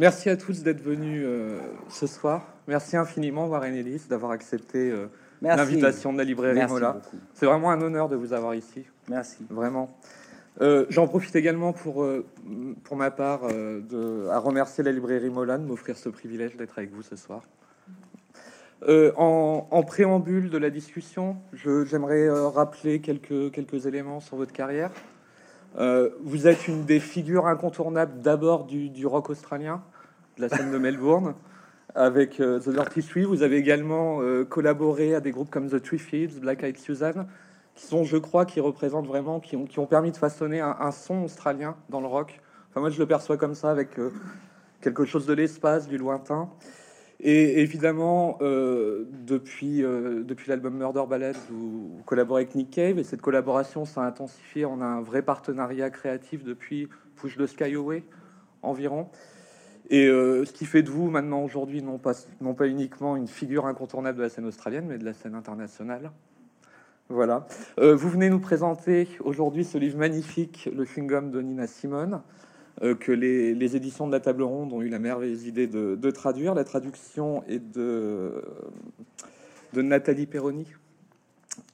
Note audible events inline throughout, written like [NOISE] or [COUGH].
Merci à tous d'être venus euh, ce soir. Merci infiniment, Warren Ellis, d'avoir accepté euh, l'invitation de la librairie Merci Mola. C'est vraiment un honneur de vous avoir ici, Merci. vraiment. Euh, J'en profite également pour, pour ma part de, à remercier la librairie Mola de m'offrir ce privilège d'être avec vous ce soir. En, en préambule de la discussion, j'aimerais rappeler quelques, quelques éléments sur votre carrière. Euh, vous êtes une des figures incontournables d'abord du, du rock australien, de la scène de Melbourne, avec euh, The Dirty Three. Vous avez également euh, collaboré à des groupes comme The Three Fields, Black Eyed Susan, qui sont, je crois, qui représentent vraiment, qui ont, permis de façonner un, son australien dans le rock. Enfin, moi, je le perçois comme ça, avec euh, quelque chose de l'espace, du lointain. Et évidemment, depuis, l'album Murder Ballads, vous, vous collaborez avec Nick Cave, et cette collaboration s'est intensifiée. On a un vrai partenariat créatif depuis Push the Sky Away environ. Et euh, ce qui fait de vous maintenant aujourd'hui non pas, non pas uniquement une figure incontournable de la scène australienne, mais de la scène internationale. Voilà. Euh, vous venez nous présenter aujourd'hui ce livre magnifique, Le chewing-gum de Nina Simone, euh, que les, éditions de la Table Ronde ont eu la merveilleuse idée de, traduire. La traduction est de, Nathalie Perroni.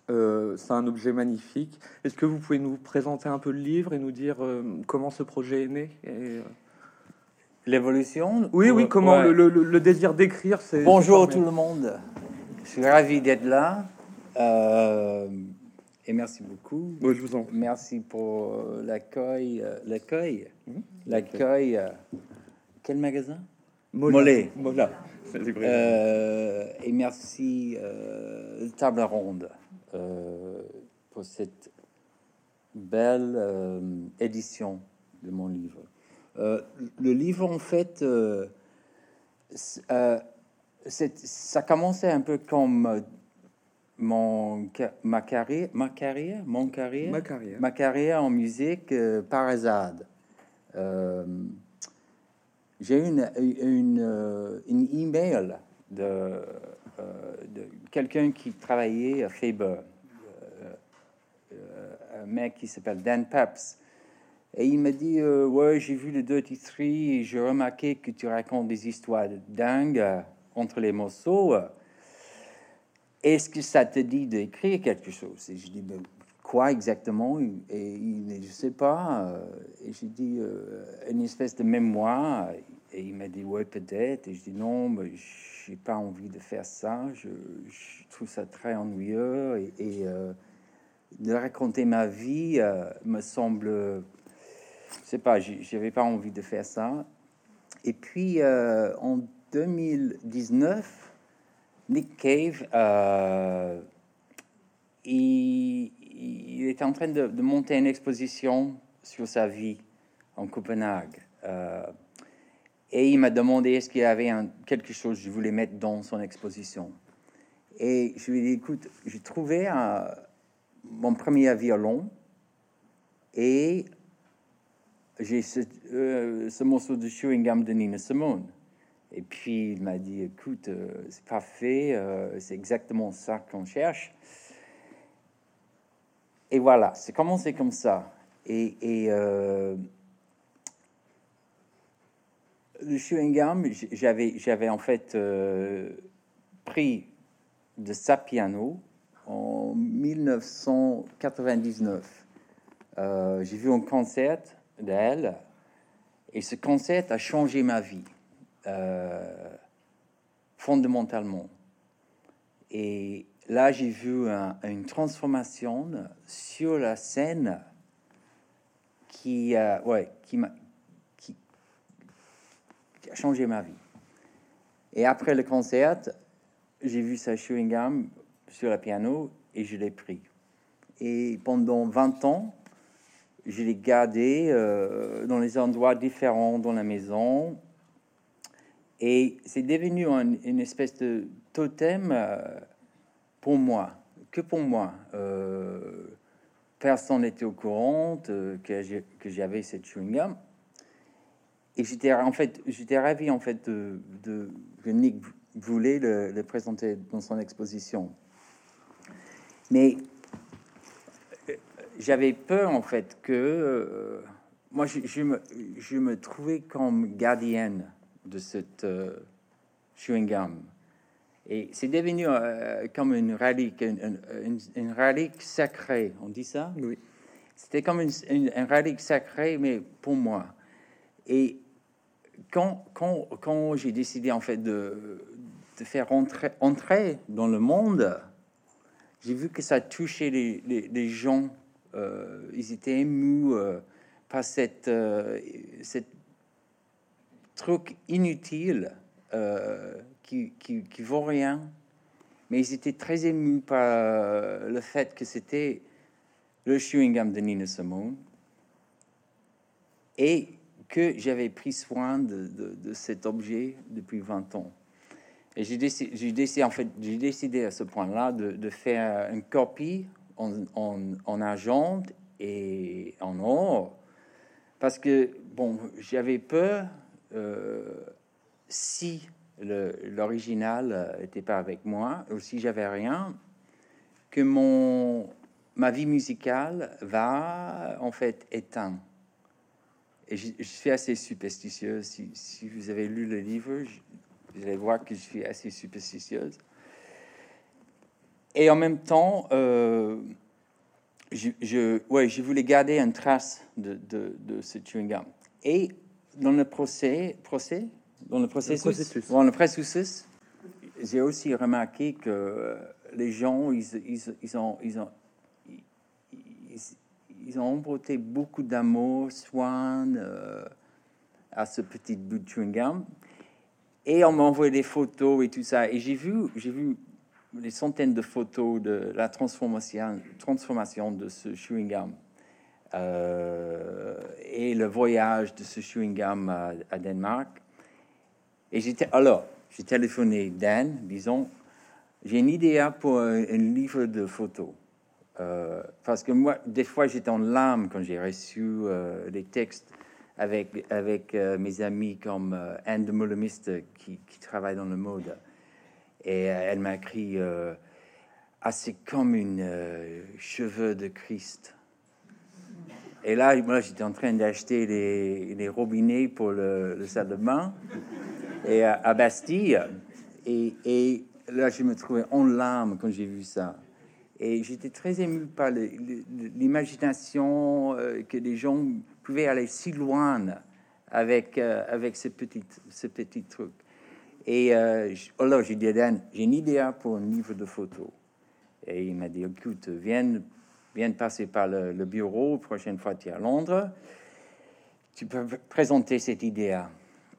C'est un objet magnifique. Est-ce que vous pouvez nous présenter un peu le livre et nous dire comment ce projet est né L'évolution Oui, oui, comment Ouais. le, le- le désir d'écrire, c'est... Bonjour tout le monde. Je suis ravi d'être là. Euh, et merci beaucoup. Oui, je vous en prie. Merci pour euh, l'accueil. euh, l'accueil. Mhm. L'accueil. quel magasin? Mollet. Euh, et merci euh, Table Ronde pour cette belle édition de mon livre. Euh, le livre, en fait, euh, euh, ça commençait un peu comme mon, ma carrière, ma carrière, mon carrière, Ma carrière. ma carrière en musique par hasard. J'ai eu une, une, une email de, de quelqu'un qui travaillait à Faber, un mec qui s'appelle Dan Peps. Et il m'a dit euh, Ouais, j'ai vu le Dirty Three et j'ai remarqué que tu racontes des histoires dingues euh, entre les morceaux. Est-ce que ça te dit d'écrire quelque chose? Et je dis Ben, Quoi exactement? Et il dit Je sais pas. euh, Et j'ai dit euh, Une espèce de mémoire. Et il m'a dit Ouais, peut-être. Et je dis Non, mais j'ai pas envie de faire ça. Je, trouve ça très ennuyeux. Et, euh, de raconter ma vie euh, me semble. Je sais pas, j'avais pas envie de faire ça. Et puis euh, en 2019, Nick Cave, euh, il, il était en train de, monter une exposition sur sa vie en Copenhague. Euh, et il m'a demandé est-ce qu'il y avait quelque chose que je voulais mettre dans son exposition. Et je lui ai dit, écoute, j'ai trouvé un- mon premier violon et j'ai ce, euh, ce morceau de chewing gum de Nina Simone. Et puis il m'a dit, écoute, euh, c'est parfait, euh, c'est exactement ça qu'on cherche. Et voilà, c'est commencé comme ça. Et, et, le chewing gum, j- j'avais, en fait pris de sa piano en 1999. Euh, j'ai vu un concert d'elle et ce concert a changé ma vie euh, fondamentalement. Et là, j'ai vu un- une transformation sur la scène qui, euh, ouais, qui m'a qui, a changé ma vie. Et après le concert, j'ai vu sa chewing gum sur le piano et je l'ai pris. Et pendant 20 ans, je l'ai gardé euh, dans les endroits différents dans la maison. Et c'est devenu un- une espèce de totem euh, pour moi, que pour moi. Euh, personne n'était au courant que j'avais cette chewing gum. Et j'étais en fait, j'étais ravi en fait de, de que Nick voulait le, le présenter dans son exposition. Mais j'avais peur en fait que euh, moi je, je me, je me trouvais comme gardienne de cette euh, chewing gum. Et c'est devenu euh, comme une relique, une, une, une, relique sacrée. On dit ça? Oui. C'était comme une, une, relique sacrée, mais pour moi. Et quand, quand, quand j'ai décidé en fait de, de faire entrer, entrer dans le monde, j'ai vu que ça touchait les, les, les gens. Euh, ils étaient émus euh, par cette, euh, cette truc inutile qui, qui, vaut rien. Mais ils étaient très émus par le fait que c'était le chewing gum de Nina Simone et que j'avais pris soin de, cet objet depuis 20 ans. Et j'ai décidé, décidé, en fait, j'ai décidé à ce point-là de, de, faire une copie en, en, en, argent et en or, parce que, bon, j'avais peur, euh, si l'original n'était pas avec moi, ou si j'avais rien, que mon, ma vie musicale va, en fait, éteindre. Et je, suis assez superstitieuse. Si, si, vous avez lu le livre, je, vous allez voir que je suis assez superstitieuse. Et en même temps, euh, je, je, ouais, je voulais garder une trace de, de, de ce chewing gum. Et dans le procès, procès dans le processus, le processus. Dans le processus j'ai aussi remarqué que les gens, ils, ils, ils ont, ils ont, ils, ils ont emprunté beaucoup d'amour, soin euh, à ce petit bout de chewing gum. Et on m'a envoyé des photos et tout ça. Et j'ai vu, j'ai vu des centaines de photos de la transformation, de ce chewing gum. Euh, et le voyage de ce chewing gum à, à Danemark. Et j'étais alors, j'ai téléphoné Dan, disons, j'ai une idée pour un, livre de photos. Euh, parce que moi, des fois, j'étais en larmes quand j'ai reçu euh, les textes avec, avec euh, mes amis comme Anne de Mollemiste qui, qui, travaille dans le mode. Et euh, elle m'a écrit Ah, c'est comme une cheveux de Christ. Et là, moi, j'étais en train d'acheter les, robinets pour le, le salle de bain et à, à Bastille. Et, là, je me trouvais en larmes quand j'ai vu ça. Et j'étais très ému par l'imagination euh, que les gens pouvaient aller si loin avec, euh, avec ce petit, ce petit truc. Et euh, alors, j'ai dit à Dan, j'ai une idée pour un livre de photos. Et il m'a dit, écoute, viens, viens passer par le, le bureau, prochaine fois tu es à Londres, tu peux présenter cette idée.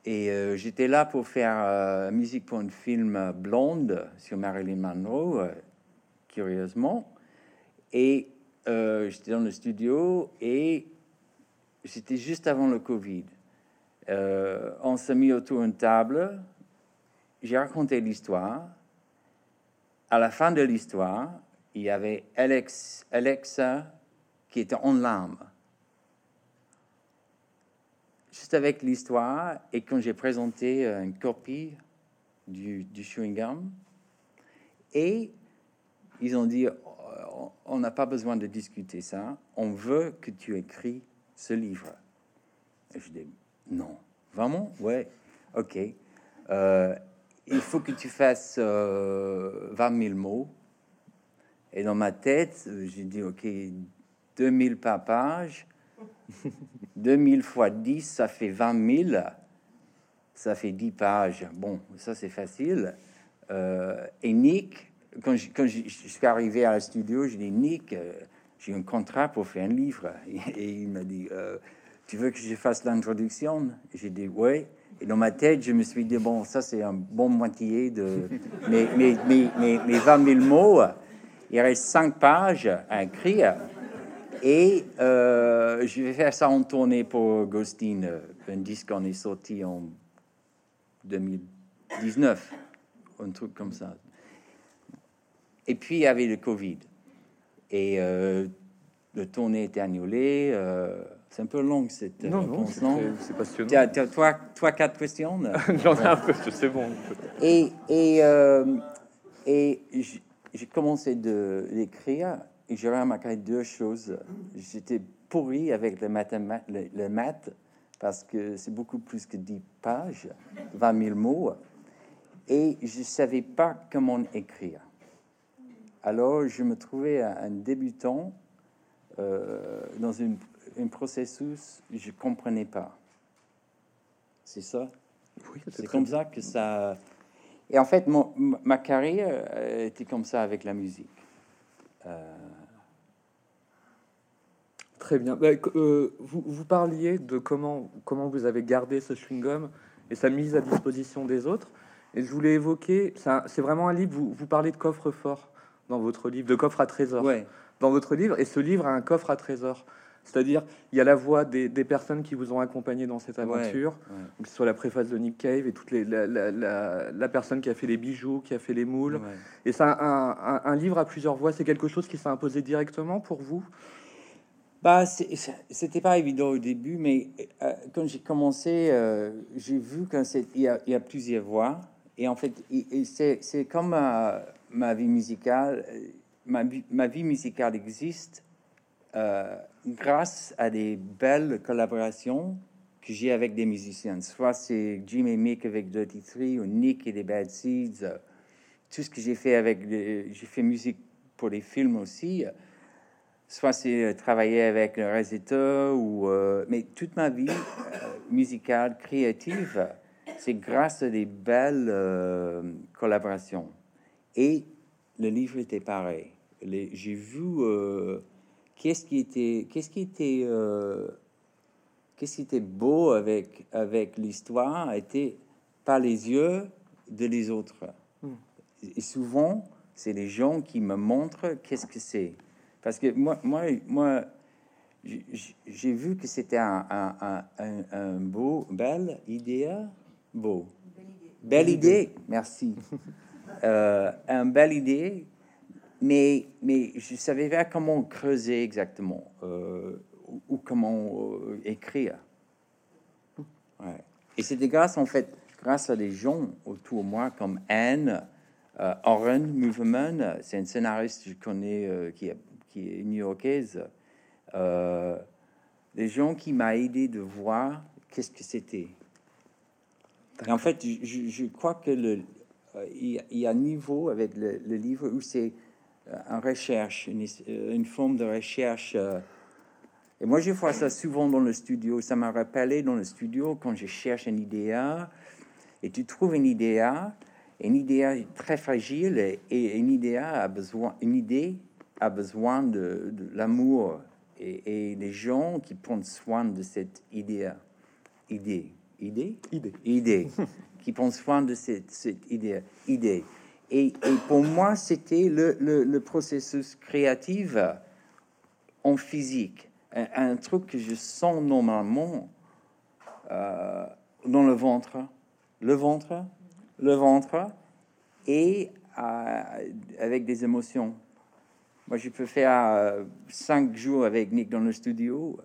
Et euh, j'étais là pour faire euh, musique pour un film blonde sur Marilyn Monroe curieusement. Et euh, j'étais dans le studio et c'était juste avant le Covid. Euh, on s'est mis autour d'une table. J'ai raconté l'histoire. À la fin de l'histoire, il y avait Alex, Alexa qui était en larmes. Juste avec l'histoire, et quand j'ai présenté une copie du, du chewing gum, et ils ont dit on n'a pas besoin de discuter ça, on veut que tu écris ce livre. Et je dis non, vraiment? Ouais, ok. Euh, il faut que tu fasses euh, 20 000 mots. Et dans ma tête, j'ai dit ok, 2000 par page, 2000 fois 10, ça fait 20 000, ça fait 10 pages. Bon, ça c'est facile. Euh, et Nick, quand je, quand je, je, suis arrivé à la studio, j'ai dit Nick, euh, j'ai un contrat pour faire un livre. [LAUGHS] Et, il m'a dit euh, Tu veux que je fasse l'introduction? J'ai dit Oui. Et dans ma tête, je me suis dit Bon, ça, c'est un bon moitié de [LAUGHS] mes, mes, mes, mes, mes 20 000 mots. Il reste 5 pages à écrire. Et euh, je vais faire ça en tournée pour Ghostin, un disque qu'on est sorti en 2019, un truc comme ça. Et puis il y avait le Covid. Et euh, le tournée était annulé. Euh, c'est un peu long cette non, réponse, non? C'est passionnant. Tu as, tu as trois, trois, quatre questions? [LAUGHS] J'en ai un peu, c'est bon. Et, et, euh, et j'ai commencé de l'écrire et j'ai remarqué deux choses. J'étais pourri avec le, le, le maths. parce que c'est beaucoup plus que 10 pages, 20 000 mots, et je savais pas comment écrire. Alors, je me trouvais un débutant euh, dans une, un processus je comprenais pas. C'est ça? c'est comme ça que ça. Et en fait, mon, ma carrière euh, était comme ça avec la musique. Euh, Très bien. Bah, vous, vous, parliez de comment, comment vous avez gardé ce chewing-gum et sa mise à disposition des autres. Et je voulais évoquer, c'est vraiment un livre, vous, vous parlez de coffre-fort dans votre livre, de coffre à trésor. Ouais. Dans votre livre, et ce livre a un coffre à trésor. C'est-à-dire, il y a la voix des, des, personnes qui vous ont accompagné dans cette aventure, que ce soit la préface de Nick Cave et toute les, la, la, la, personne qui a fait les bijoux, qui a fait les moules. Et ça, un, un, livre à plusieurs voix, c'est quelque chose qui s'est imposé directement pour vous? Bah, c'était pas évident au début, mais euh, quand j'ai commencé, euh, j'ai vu qu'il y, y, a plusieurs voix. Et en fait, c'est comme ma, ma, vie musicale. Ma, ma vie musicale existe euh, grâce à des belles collaborations que j'ai avec des musiciens. Soit c'est Jim et Mick avec Dirty Three ou Nick et les Bad Seeds. Euh, tout ce que j'ai fait avec, j'ai fait musique pour les films aussi. Soit c'est euh, travailler avec le Rosetta ou, mais toute ma vie musicale, créative, c'est grâce à des belles collaborations. Et le livre était pareil. J'ai vu qu'est-ce qui était, qu'est-ce qui était, euh, qu'est-ce qui était beau avec avec l'histoire était pas les yeux de les autres. Hmm. Et souvent, c'est les gens qui me montrent qu'est-ce que c'est. Parce que moi, moi, moi, j'ai vu que c'était un, un, un, un, beau, belle idée, beau, belle idée. Merci. [LAUGHS] euh, un belle idée mais, mais je savais pas comment creuser exactement euh, ou, comment euh, écrire. Et c'était grâce, en fait, grâce à des gens autour de moi comme Anne, euh, Oren Movement, c'est une scénariste que je connais euh, qui, est, qui est new-yorkaise, des gens qui m'ont aidé de voir qu'est-ce que c'était. En fait, je, crois que le, il y a un niveau avec le livre où c'est en recherche, euh, une, forme de recherche. Euh. Et moi, je vois ça souvent dans le studio. Ça m'a rappelé dans le studio quand je cherche une idée et tu trouves une idée, une idée très fragile et une idée a besoin, une idée a besoin de, l'amour et, et, les gens qui prennent soin de cette idée, idée, idée, idée, idée, qui prennent soin de cette, cette idée, idée. Et, pour moi, c'était le, processus créatif en physique. Un, truc que je sens normalement euh, dans le ventre. Le ventre, le ventre, et euh, avec des émotions. Moi, je peux faire euh, cinq jours avec Nick dans le studio,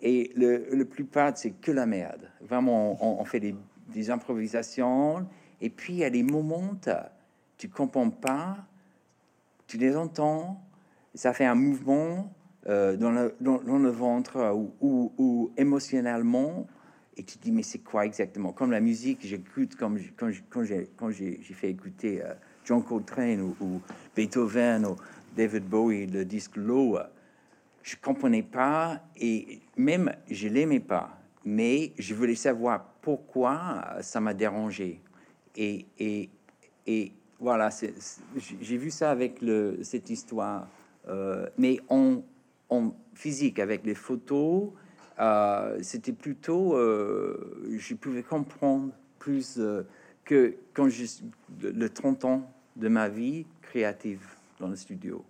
et le, le plupart, c'est que la merde. Vraiment, on, fait des, des, improvisations, et puis il y a des moments tu comprends pas, tu les entends, ça fait un mouvement euh, dans, le, dans, le, ventre ou, ou, émotionnellement, et tu te dis mais c'est quoi exactement? Comme la musique, j'écoute comme quand j'ai quand j'ai fait écouter euh, John Coltrane ou, Beethoven ou David Bowie, le disque Low, je comprenais pas et même je l'aimais pas, mais je voulais savoir pourquoi ça m'a dérangé. Et, et, et voilà, j'ai vu ça avec cette histoire, euh, mais en, physique, avec les photos, euh, c'était plutôt, euh, je pouvais comprendre plus que quand j'ai le 30 ans de ma vie créative dans le studio.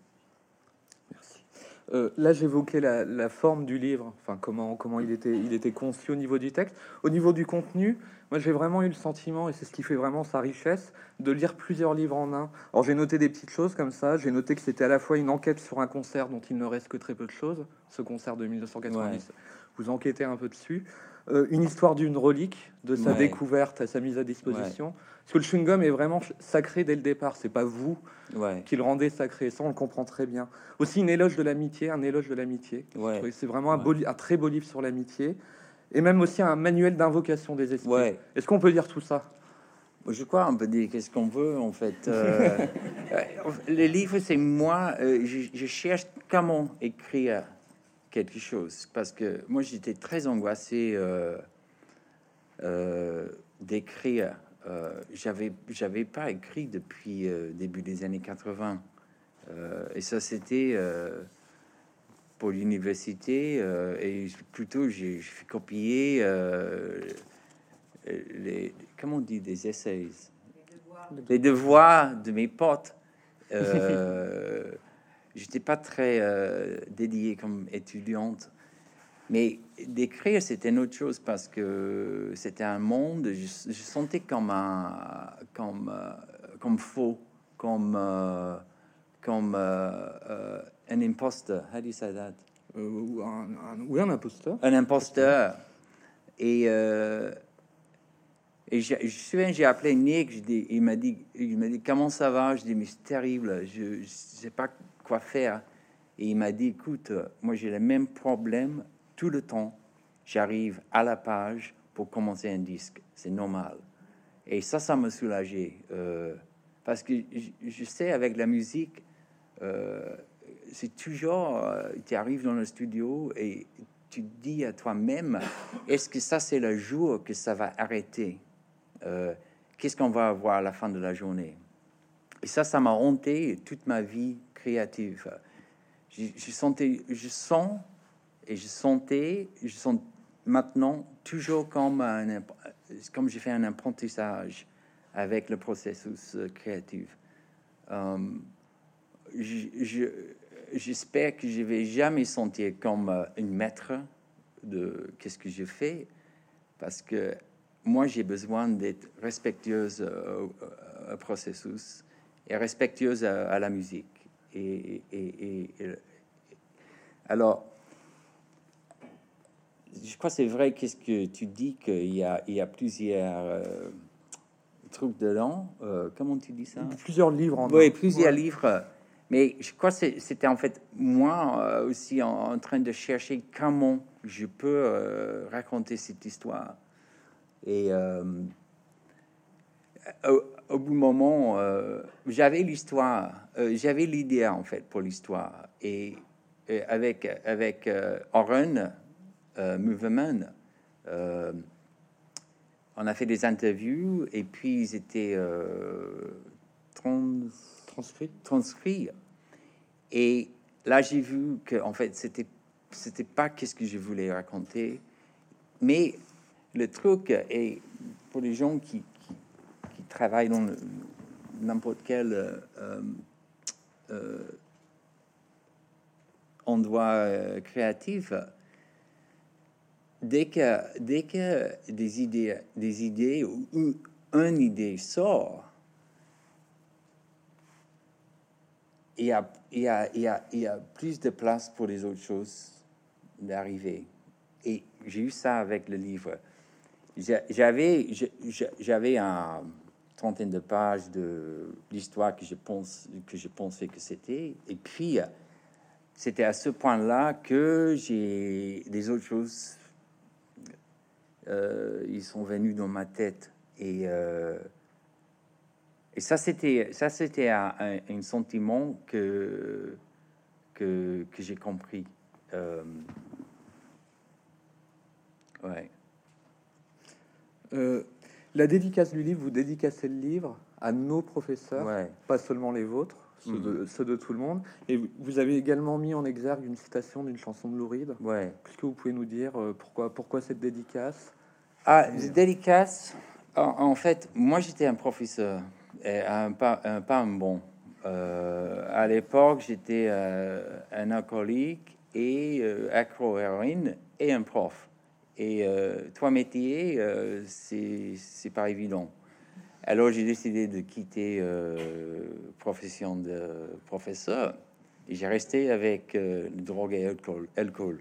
Euh, là, j'évoquais la, la, forme du livre, enfin comment comment il était il était conçu au niveau du texte, au niveau du contenu. Moi, j'ai vraiment eu le sentiment, et c'est ce qui fait vraiment sa richesse, de lire plusieurs livres en un. Alors, j'ai noté des petites choses comme ça. J'ai noté que c'était à la fois une enquête sur un concert dont il ne reste que très peu de choses, ce concert de 1990. Vous enquêtez un peu dessus. Euh, une histoire d'une relique, de sa découverte à sa mise à disposition. Parce que le chewing-gum est vraiment sacré dès le départ. C'est pas vous qui le rendez sacré. Ça, on le comprend très bien. Aussi une éloge de l'amitié, un éloge de l'amitié. C'est vraiment un, un, très beau livre sur l'amitié. Et même aussi un manuel d'invocation des esprits. Ouais. Est-ce qu'on peut dire tout ça? Je crois on peut dire qu'est-ce qu'on veut en fait. Euh, [LAUGHS] euh, les livres, c'est moi, euh, je, je cherche comment écrire quelque chose parce que moi j'étais très angoissé euh, d'écrire. J'avais j'avais pas écrit depuis début des années 80 Euh, et ça c'était pour l'université euh, et plutôt j'ai fais copier euh, les comment on dit des essays? Les devoirs de mes potes. Euh, [LAUGHS] j'étais pas très euh, dédié comme étudiante. Mais d'écrire c'était une autre chose parce que c'était un monde je, je sentais comme un comme euh, comme faux comme euh, comme euh, euh, un imposteur how do you say that? Euh, ou un, un- Oui, un imposteur. un imposteur. Et, euh, et je, je me souviens, j'ai appelé Nick, je dis, il m'a dit, il m'a dit comment ça va? Je dis mais c'est terrible, je, je sais pas quoi faire. Et il m'a dit écoute, moi j'ai le même problème tout le temps. J'arrive à la page pour commencer un disque, c'est normal. Et ça, ça m'a soulagé euh, parce que je, je sais avec la musique. Euh, c'est toujours, euh, tu arrives dans le studio et tu dis à toi-même, est-ce que ça c'est le jour que ça va arrêter? Euh, Qu'est-ce qu'on va avoir à la fin de la journée? Et ça, ça m'a hanté toute ma vie créative. Je, sentais, je sens et je sentais, je sens maintenant toujours comme un, comme j'ai fait un apprentissage avec le processus euh, créatif. Euh, j'espère que je vais jamais sentir comme euh, une maître de qu'est-ce que je fais parce que moi j'ai besoin d'être respectueuse euh, au, processus et respectueuse à, à la musique et, et- et- et- alors je crois que c'est vrai qu'est-ce que tu dis qu'il y a, il y a plusieurs euh, trucs dedans Euh, comment tu dis ça? Plusieurs livres en oui, un. plusieurs Ouais. livres. Mais je crois que c'était en fait moi euh, aussi en, train de chercher comment je peux euh, raconter cette histoire. Et euh, au, bout du moment, j'avais l'histoire, j'avais l'idée en fait pour l'histoire. Et, avec, avec Oren Movement, on a fait des interviews et puis ils étaient 30 transcrire. Et là, j'ai vu que, en fait, c'était c'était pas qu'est-ce que je voulais raconter, mais le truc est pour les gens qui, qui, travaillent dans n'importe quel euh, euh, euh, endroit créatif, dès que dès que des idées des idées ou une idée sort, il y, a, il, y a, il, y a, il y a plus de place pour les autres choses d'arriver. Et j'ai eu ça avec le livre. J'a- J'avais j'avais un trentaine de pages de l'histoire que je pense que je pensais que c'était. Et puis c'était à ce point-là que j'ai les autres choses. euh, ils sont venus dans ma tête et euh, et ça, c'était ça, c'était un, un- un sentiment que que, que j'ai compris. Euh, ouais. Euh, la dédicace du livre, vous dédicacez le livre à nos professeurs, Ouais. pas seulement les vôtres, ceux, de, ceux de tout le monde. Et vous- avez également mis en exergue une citation d'une chanson de Lou Reed. Ouais. Est-ce que vous pouvez nous dire euh, pourquoi, pourquoi cette dédicace? Ah. En, en fait, moi, j'étais un professeur, un, pas, un, pas un bon. Euh, à l'époque, j'étais euh, un alcoolique et euh, accro-héroïne et un prof. Et euh, trois métiers, c'est pas évident. Alors, j'ai décidé de quitter profession de professeur et j'ai resté avec drogue et alcool.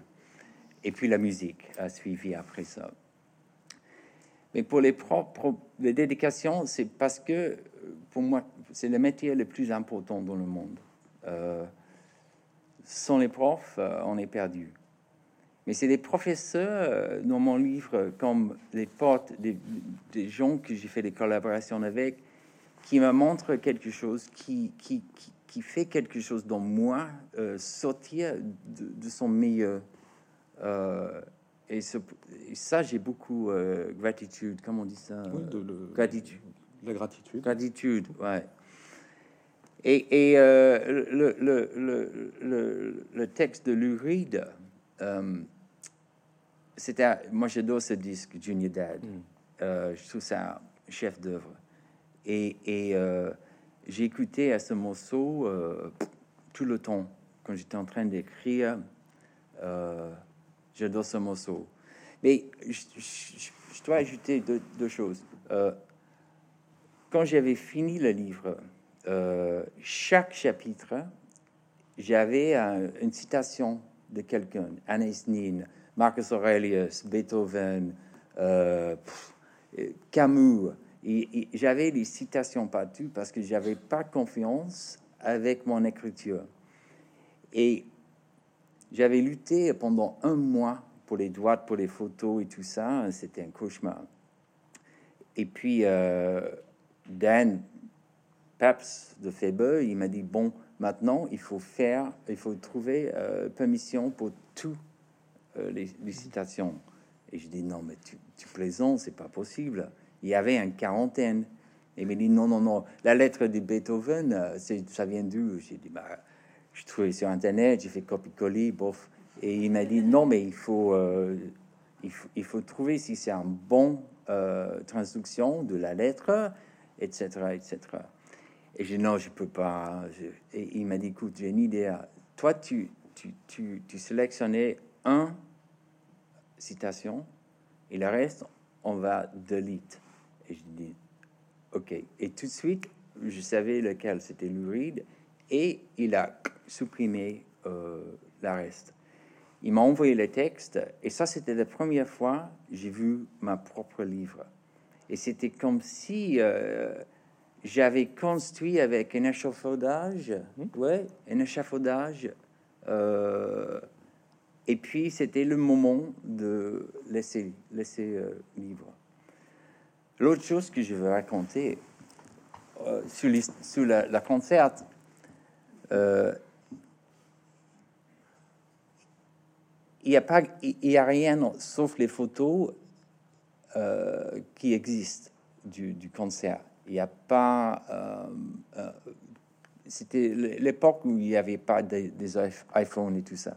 Et puis la musique a suivi après ça. Mais pour les propres les dédications, c'est parce que pour moi, c'est le métier le plus important dans le monde. Euh, sans les profs, euh, on est perdu. Mais c'est des professeurs euh, dans mon livre, comme les potes, des, des gens que j'ai fait des collaborations avec, qui me montrent quelque chose, qui, qui, qui, qui fait quelque chose dans moi euh, sortir de, de son meilleur. Euh, et, ce- et ça, j'ai beaucoup euh, gratitude. Comment on dit ça? Oui, de le- Gratitude. La gratitude. Gratitude, ouais. Et, et, euh, le, le, le, le, texte de Lou Reed, euh, c'était, moi j'adore ce disque, Junior Dad. Euh, je trouve ça chef d'œuvre. Et, et euh, j'ai écouté à ce morceau euh, tout le temps quand j'étais en train d'écrire. J'adore ce morceau. Mais je, je- je dois ajouter deux, deux choses. Quand j'avais fini le livre, euh, chaque chapitre, j'avais un- une citation de quelqu'un, Anais Nin, Marcus Aurelius, Beethoven, euh, Camus. Et, j'avais des citations partout parce que j'avais pas confiance avec mon écriture. Et j'avais lutté pendant un mois pour les droits, pour les photos et tout ça. C'était un cauchemar. Et puis, euh, Dan Paps de Faber, il m'a dit bon, maintenant il faut faire, il faut trouver euh, permission pour tout euh, les, citations. Et je dis non, mais tu, tu plaisantes, c'est pas possible. Il y avait une quarantaine. Et il m'a dit non, non, non. La lettre de Beethoven, euh, c'est, ça vient d'où? J'ai dit bah, je trouvais sur internet, j'ai fait copie-coller, bof. Et il m'a dit non, mais il faut, il faut, il faut trouver si c'est un bon traduction de la lettre, etc., etc. Et j'ai non, je peux pas. Il m'a dit écoute, j'ai une idée. Toi, tu, tu, tu, tu sélectionnais un citation et le reste, on va delete. Et je dis ok. Et tout de suite, je savais lequel c'était Lou Reed et il a supprimé euh, le reste. Il m'a envoyé le texte et ça, c'était la première fois que j'ai vu ma propre livre. Et c'était comme si euh, j'avais construit avec un échafaudage, ouais, un échafaudage. euh, et puis c'était le moment de laisser laisser euh, libre. L'autre chose que je veux raconter euh, sur, la, la concert, euh, il n'y a pas, il il y a rien sauf les photos euh, qui existent du, du concert. Il n'y a pas. euh, euh, C'était l'époque où il n'y avait pas des, des iPh- iPhones et tout ça.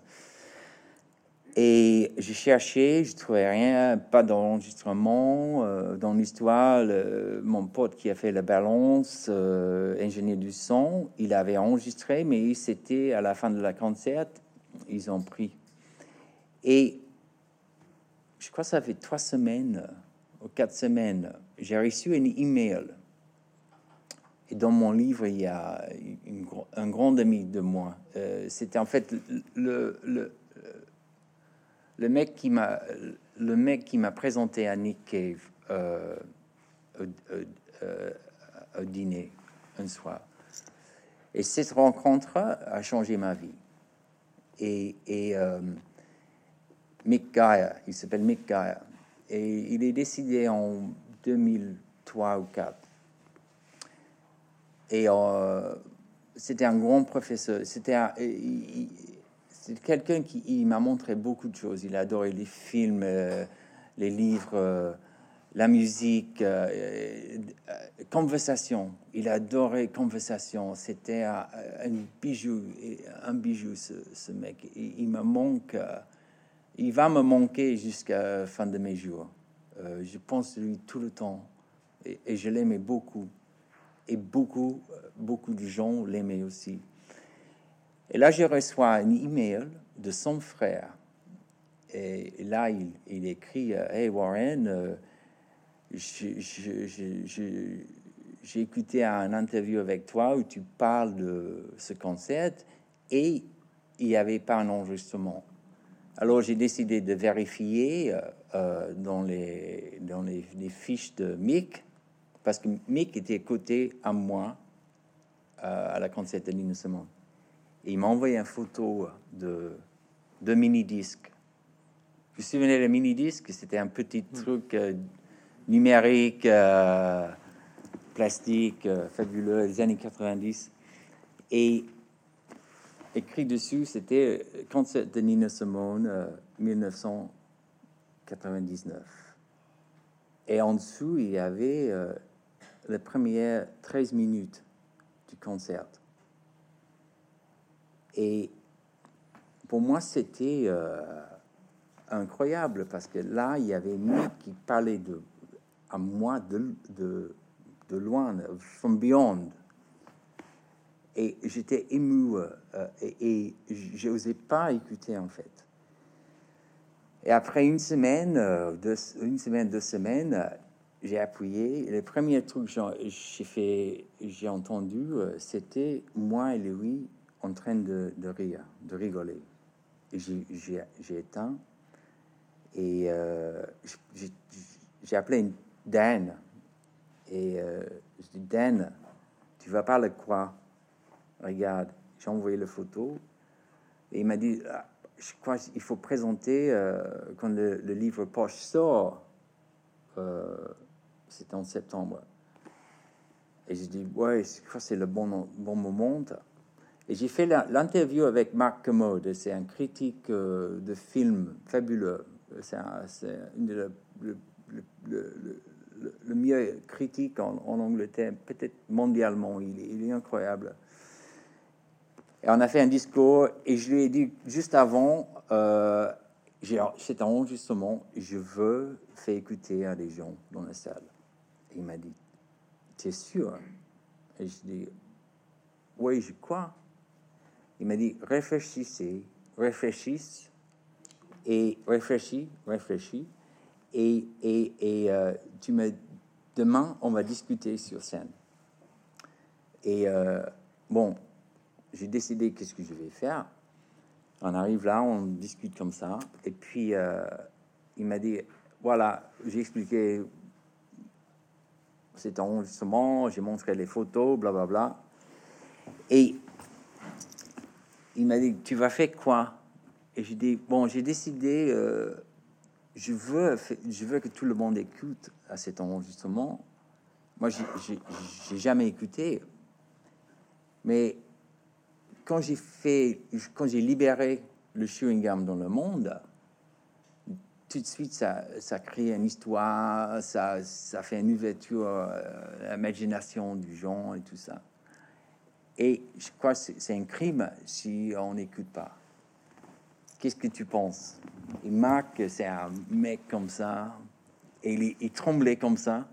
Et j'ai cherché, je trouvais rien, pas d'enregistrement. euh, dans l'histoire, mon pote qui a fait la balance, ingénieur du son, il avait enregistré, mais c'était à la fin de la concert, ils ont pris. Et je crois que ça fait trois semaines ou quatre semaines, j'ai reçu un email. Et dans mon livre, il y a un grand ami de moi. Euh, C'était en fait le, mec qui m'a présenté à Nick Cave euh, euh, au dîner un soir. Et cette rencontre a changé ma vie. Et, Mick Gaia, il s'appelle Mick Gaia, et il est décédé en 2003 ou 4. Et euh, c'était un grand professeur. C'était quelqu'un qui m'a montré beaucoup de choses. Il adorait les films, euh, les livres, euh, la musique, conversation. Il adorait conversation. C'était un, bijou, un bijou ce, ce mec. Il, il me manque. Il va me manquer jusqu'à fin de mes jours. Euh, je pense à lui tout le temps et, je l'aimais beaucoup. Et beaucoup, euh, beaucoup de gens l'aimaient aussi. Et là, je reçois un email de son frère. Et là, il, écrit euh, Hey Warren, j'ai écouté un interview avec toi où tu parles de ce concert et il n'y avait pas un enregistrement. Alors j'ai décidé de vérifier euh, euh, dans, les, dans les, les fiches de Mick, parce que Mick était côté à moi euh, à la concert de Nina Simone. Et il m'a envoyé une photo de, de mini-disque vous souvenez le mini-disque C'était un petit truc euh, numérique, plastique, fabuleux, des années 90. Et écrit dessus, c'était concert de Nina Simone, 1999. Et en dessous, il y avait les premières 13 minutes du concert. Et pour moi, c'était euh, incroyable parce que là, il y avait Mick qui parlait de, à moi de, de, de loin, from beyond. Et j'étais ému euh, et, et je n'osais pas écouter en fait. Et après une semaine, euh, deux, une semaine, deux semaines, j'ai appuyé. Le premier truc que j'ai fait, j'ai entendu, c'était moi et lui en train de, rire, de rigoler j'ai éteint et euh, j'ai appelé Dan et euh, je dis Dan, tu vas pas le croire. Regarde, j'ai envoyé la photo et il m'a dit ah, je crois qu'il faut présenter euh, quand le, livre poche sort. C'était en septembre. Et j'ai dit ouais, je crois que c'est le bon, bon moment. Et j'ai fait l'interview avec Marc Commode, c'est un critique euh, de film fabuleux. C'est le, le, le, le, mieux critique en, Angleterre, peut-être mondialement. Il, est incroyable. On a fait un discours et je lui ai dit juste avant, euh, c'est un enregistrement, je veux faire écouter à des gens dans la salle. il m'a dit, tu es sûr? Et je dis, oui, je crois. Il m'a dit réfléchissez, réfléchissez et réfléchis, réfléchis et, et, et euh, tu me demain on va discuter sur scène. Et euh, bon, j'ai décidé qu'est-ce que je vais faire? On arrive là, on discute comme ça, et puis euh, il m'a dit voilà, j'ai expliqué cet enregistrement, j'ai montré les photos, blablabla. Bla, bla. Et il m'a dit tu vas faire quoi? Et j'ai dit bon, j'ai décidé, euh, je veux, je veux que tout le monde écoute à cet enregistrement. Moi, j'ai jamais écouté, mais quand j'ai fait, quand j'ai libéré le chewing gum dans le monde, tout de suite, ça, crée une histoire, ça, fait une ouverture à l'imagination du genre et tout ça. Et je crois que c'est un crime si on n'écoute pas. Qu'est-ce que tu penses? Et Marc, c'est un mec comme ça, et il, tremblait comme ça,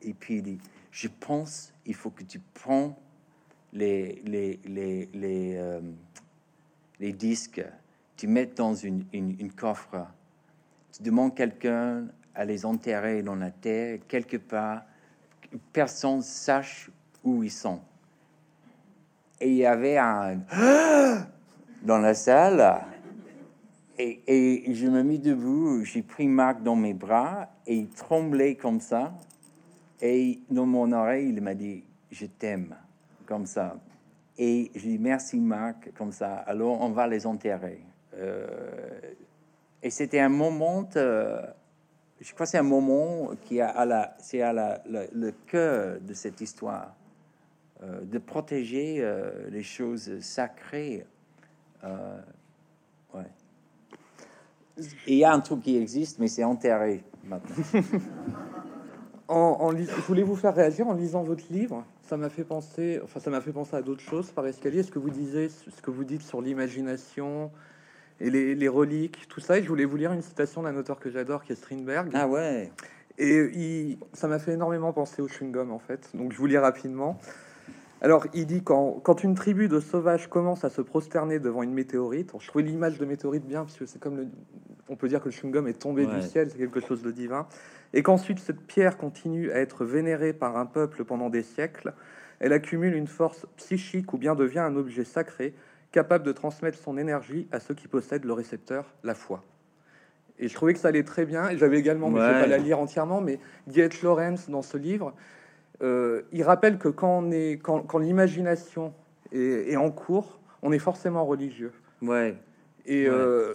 et puis il dit, je pense, il faut que tu prends les, les, les, les, euh, les disques, tu mets dans une, une, coffre, tu demandes quelqu'un à les enterrer dans la terre, quelque part, personne sache où ils sont. Et il y avait un [GASPS] dans la salle. Et, et, je me mis debout, j'ai pris Marc dans mes bras et il tremblait comme ça. Et dans mon oreille, il m'a dit Je t'aime, comme ça. Et je dis Merci Marc, comme ça. Alors on va les enterrer. Euh, et c'était un moment, euh, je crois c'est un moment qui a à la, c'est à la, le cœur de cette histoire. Euh, de protéger les choses sacrées. Ouais. il y a un truc qui existe, mais c'est enterré. [LAUGHS] en, je voulais vous faire réagir en lisant votre livre. Ça m'a fait penser, enfin, ça m'a fait penser à d'autres choses par escalier. Ce que vous disiez, ce que vous dites sur l'imagination et les, reliques, tout ça. Et je voulais vous lire une citation d'un auteur que j'adore, qui est Strindberg. Ah ouais. Et ça m'a fait énormément penser au chewing-gum, en fait. Donc, je vous lis rapidement. Alors, il dit quand, quand une tribu de sauvages commence à se prosterner devant une météorite, je trouvais l'image de météorite bien, puisque c'est comme le, on peut dire que le chewing-gum est tombé du ciel, c'est quelque chose de divin, et qu'ensuite cette pierre continue à être vénérée par un peuple pendant des siècles, elle accumule une force psychique ou bien devient un objet sacré capable de transmettre son énergie à ceux qui possèdent le récepteur, la foi. Et je trouvais que ça allait très bien, et j'avais également, mais je ne vais pas la lire entièrement, mais Diet Lawrence, dans ce livre, euh, il rappelle que quand, quand, l'imagination est, en cours, on est forcément religieux. Ouais. Et euh,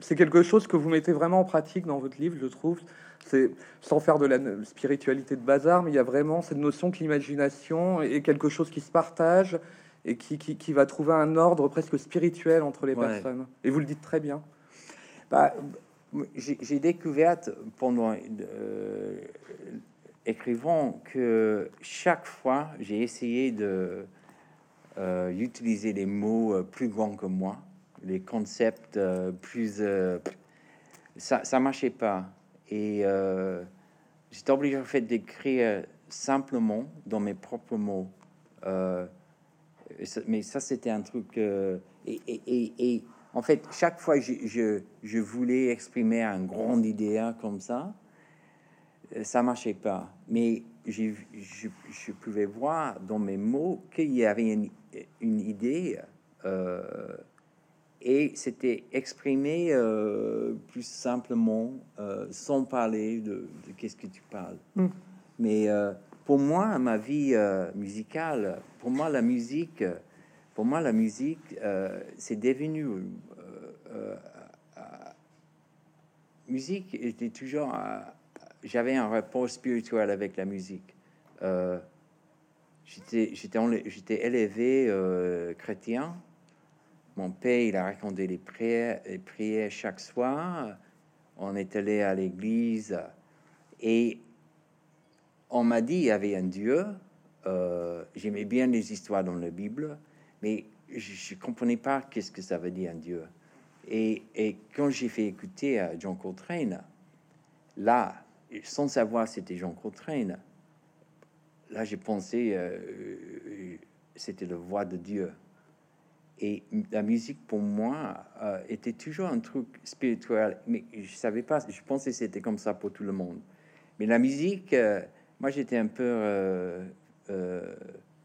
c'est quelque chose que vous mettez vraiment en pratique dans votre livre, je trouve. C'est sans faire de la spiritualité de bazar, mais il y a vraiment cette notion que l'imagination est quelque chose qui se partage et qui, qui, va trouver un ordre presque spirituel entre les personnes. Et vous le dites très bien. Bah, j'ai découvert pendant euh, écrivant que chaque fois j'ai essayé de euh, des mots euh, plus grands que moi, les concepts euh, plus ça ça marchait pas. Et j'étais obligé en fait d'écrire simplement dans mes propres mots. Mais ça c'était un truc et, et, et, en fait chaque fois je, je, je voulais exprimer un grand idée comme ça ça marchait pas mais je, je, pouvais voir dans mes mots qu'il y avait une, une idée euh, et c'était exprimé euh, plus simplement euh, sans parler de, qu'est-ce que tu parles. Mm. Mais pour moi, ma vie musicale, pour moi, la musique, pour moi, la musique, c'est devenu musique était toujours j'avais un rapport spirituel avec la musique. Euh, j'étais, élevé euh, chrétien. Mon père, il a raconté les prières, les prières chaque soir. On est allé à l'église et on m'a dit il y avait un Dieu. Euh, j'aimais bien les histoires dans la Bible, mais je ne comprenais pas qu'est-ce que ça veut dire un Dieu. Et, et quand j'ai fait écouter à John Coltrane, là, sans savoir c'était Jean Coltrane. Là, j'ai pensé, euh, c'était la voix de Dieu. Et la musique, pour moi, euh, était toujours un truc spirituel. Mais je savais pas, je pensais que c'était comme ça pour tout le monde. Mais la musique, euh, moi, j'étais un peu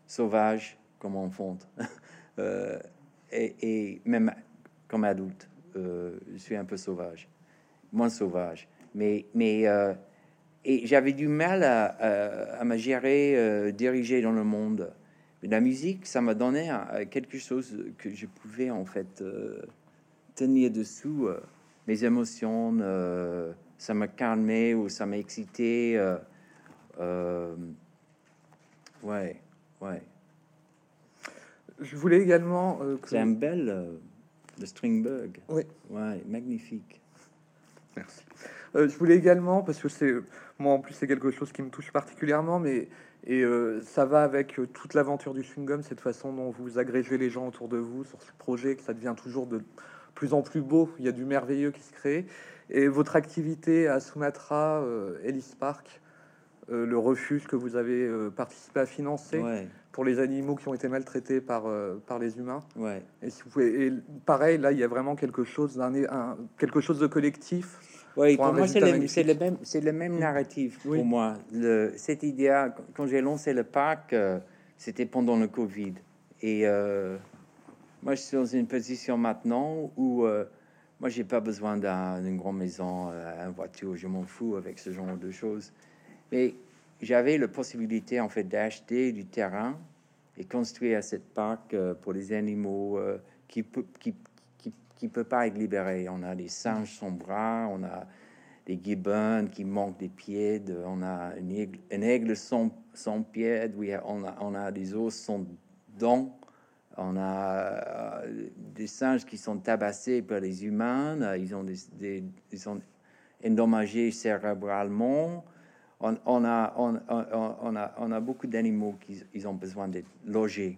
sauvage comme enfant. [LAUGHS] et, et, même comme adulte, je suis un peu sauvage. Moins sauvage. Mais, mais et j'avais du mal à, à, me gérer, euh, diriger dans le monde. Mais la musique, ça m'a donné quelque chose que je pouvais en fait euh, tenir dessous euh, mes émotions. ça m'a calmé ou ça m'a excité. ouais, ouais. Je voulais également. C'est un bel de Stringberg. Oui. Ouais, magnifique. Merci. je voulais également, parce que c'est moi, en plus, c'est quelque chose qui me touche particulièrement, mais et euh, ça va avec euh, toute l'aventure du chewing-gum, cette façon dont vous agrégez les gens autour de vous sur ce projet, que ça devient toujours de plus en plus beau. Il y a du merveilleux qui se crée. Et votre activité à Sumatra, euh, Ellis Park, le refuge que vous avez participé à financer pour les animaux qui ont été maltraités par, par les humains. Ouais. Et si vous pouvez, et pareil, là, il y a vraiment quelque chose d'un, quelque chose de collectif oui, pour, moi, c'est le, le, même, le même narratif pour moi. Le, cette idée, quand j'ai lancé le parc, euh, c'était pendant le Covid. Et euh, moi, je suis dans une position maintenant où euh, moi, j'ai pas besoin d'une grande maison, une voiture, je m'en fous avec ce genre de choses. Mais j'avais la possibilité, en fait, d'acheter du terrain et construire cette parc pour les animaux qui, qui, qui peut pas être libéré. On a des singes sans bras, on a des gibbons qui manquent des pieds, on a un aigle, aigle sans, pieds, on, a, des os sans dents, on a euh, des singes qui sont tabassés par les humains, ils ont des, ils sont endommagés cérébralement. On, a, on, a, on a beaucoup d'animaux qui ils ont besoin d'être logés.